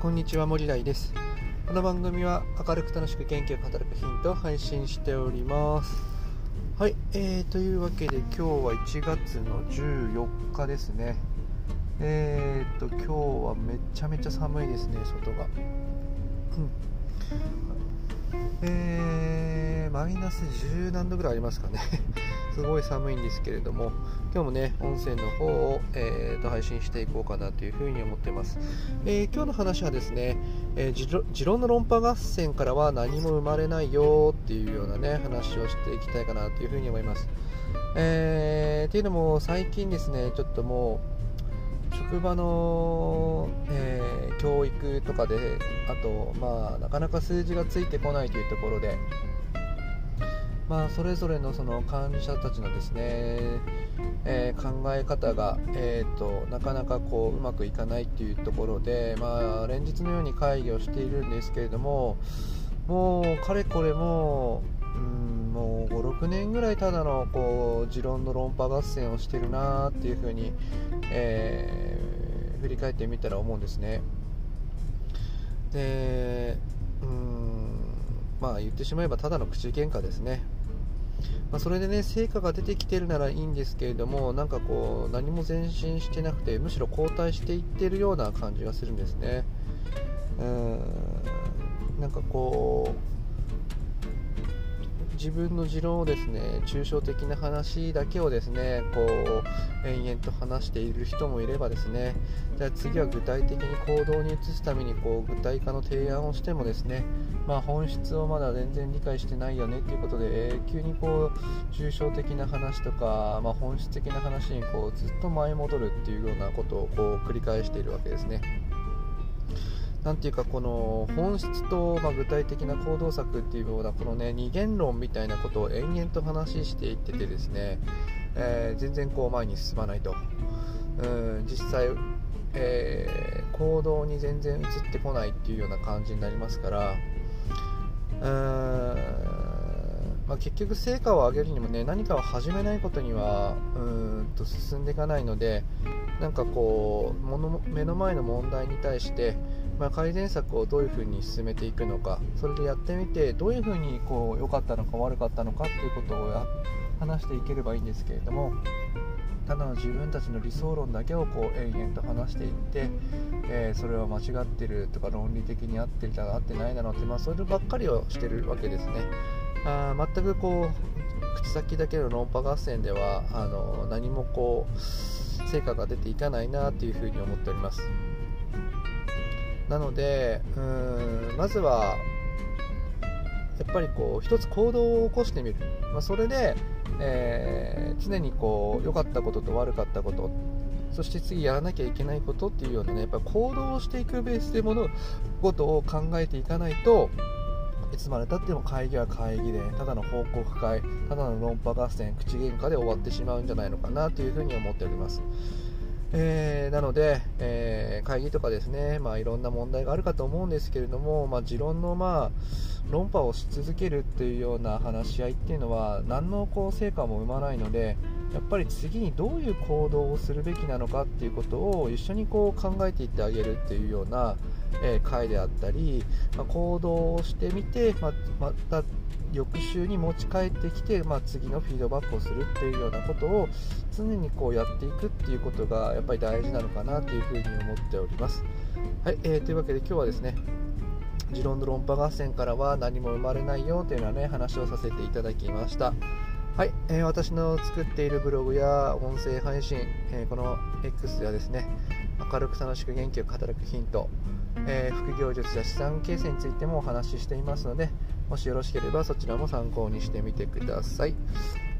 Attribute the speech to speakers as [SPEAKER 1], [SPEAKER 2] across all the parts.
[SPEAKER 1] こんにちは森大です。この番組は明るく楽しく元気よく働くヒントを配信しております。はい、えー、というわけで今日は1月の14日ですね。えー、っと今日はめちゃめちゃ寒いですね外が。うん。えー、マイナス10何度ぐらいありますかね。すごい寒いんですけれども今日もね音声の方を、えー、と配信していこうかなというふうに思っています、えー、今日の話はですね、えー、持論の論破合戦からは何も生まれないよっていうようなね話をしていきたいかなというふうに思います、えー、っていうのも最近ですねちょっともう職場の、えー、教育とかであとまあなかなか数字がついてこないというところでまあ、それぞれのその管理者たちのですね、えー、考え方が、えーと、なかなかこううまくいかないっていうところで、まあ、連日のように会議をしているんですけれどももうかれこれもうんもう56年ぐらいただのこう持論の論破合戦をしてるなっていうふうに、えー、振り返ってみたら思うんですね。でうんまあ言ってしまえばただの口喧嘩ですね。まあ、それでね成果が出てきてるならいいんですけれどもなんかこう何も前進してなくてむしろ後退していってるような感じがするんですね。うん。なんかこう自分の持論をですね抽象的な話だけをですねこう延々と話している人もいればですねじゃ次は具体的に行動に移すためにこう具体化の提案をしてもですねまあ、本質をまだ全然理解してないよねっていうことで、えー、急にこう抽象的な話とか、まあ、本質的な話にこうずっと前戻るっていうようなことをこう繰り返しているわけですね。なんていうかこの本質と、まあ、具体的な行動策っていうようなこのね二元論みたいなことを延々と話していっててですね、えー、全然こう前に進まないと。うん実際、えー、行動に全然移ってこないっていうような感じになりますからうーん、まあ、結局成果を上げるにもね何かを始めないことにはうんと進んでいかないのでなんかこう目の前の問題に対してまあ、改善策をどういうふうに進めていくのかそれでやってみてどういうふうにこう良かったのか悪かったのかっていうことを話していければいいんですけれどもただの自分たちの理想論だけをこう延々と話していって、えー、それは間違ってるとか論理的に合ってるとか合ってないだろうって、まあ、そればっかりをしてるわけですね。あ全くこう口先だけの論破合戦ではあの何もこう成果が出ていかないなっていうふうに思っております。なのでうんまずはやっぱりこう一つ行動を起こしてみる、まあ、それで、えー、常にこう良かったことと悪かったことそして次やらなきゃいけないことっていうようなねやっぱ行動をしていくベースで物事を考えていかないといつまでたっても会議は会議でただの報告会ただの論破合戦口喧嘩で終わってしまうんじゃないのかなというふうに思っております。えー、なので、えー、会議とかですね、まあ、いろんな問題があるかと思うんですけれども、まあ、持論の、まあ、論破をし続けるというような話し合いっていうのは何のこう成果も生まないのでやっぱり次にどういう行動をするべきなのかっていうことを一緒にこう考えていってあげるっていうような、えー、会であったり、まあ、行動をしてみて、ままた翌週に持ち帰ってきて、まあ、次のフィードバックをするっていうようなことを常にこうやっていくっていうことがやっぱり大事なのかなというふうに思っております。はい、えー、というわけで今日はですね持論の論破合戦からは何も生まれないよというようなね話をさせていただきました。はい、えー、私の作っているブログや音声配信、えー、この X ではですね明るく楽しく元気よく働くヒント、えー、副業術や資産形成についてもお話ししていますのでもしよろしければそちらも参考にしてみてください、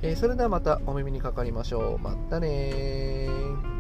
[SPEAKER 1] えそれではまたお耳にかかりましょう。またね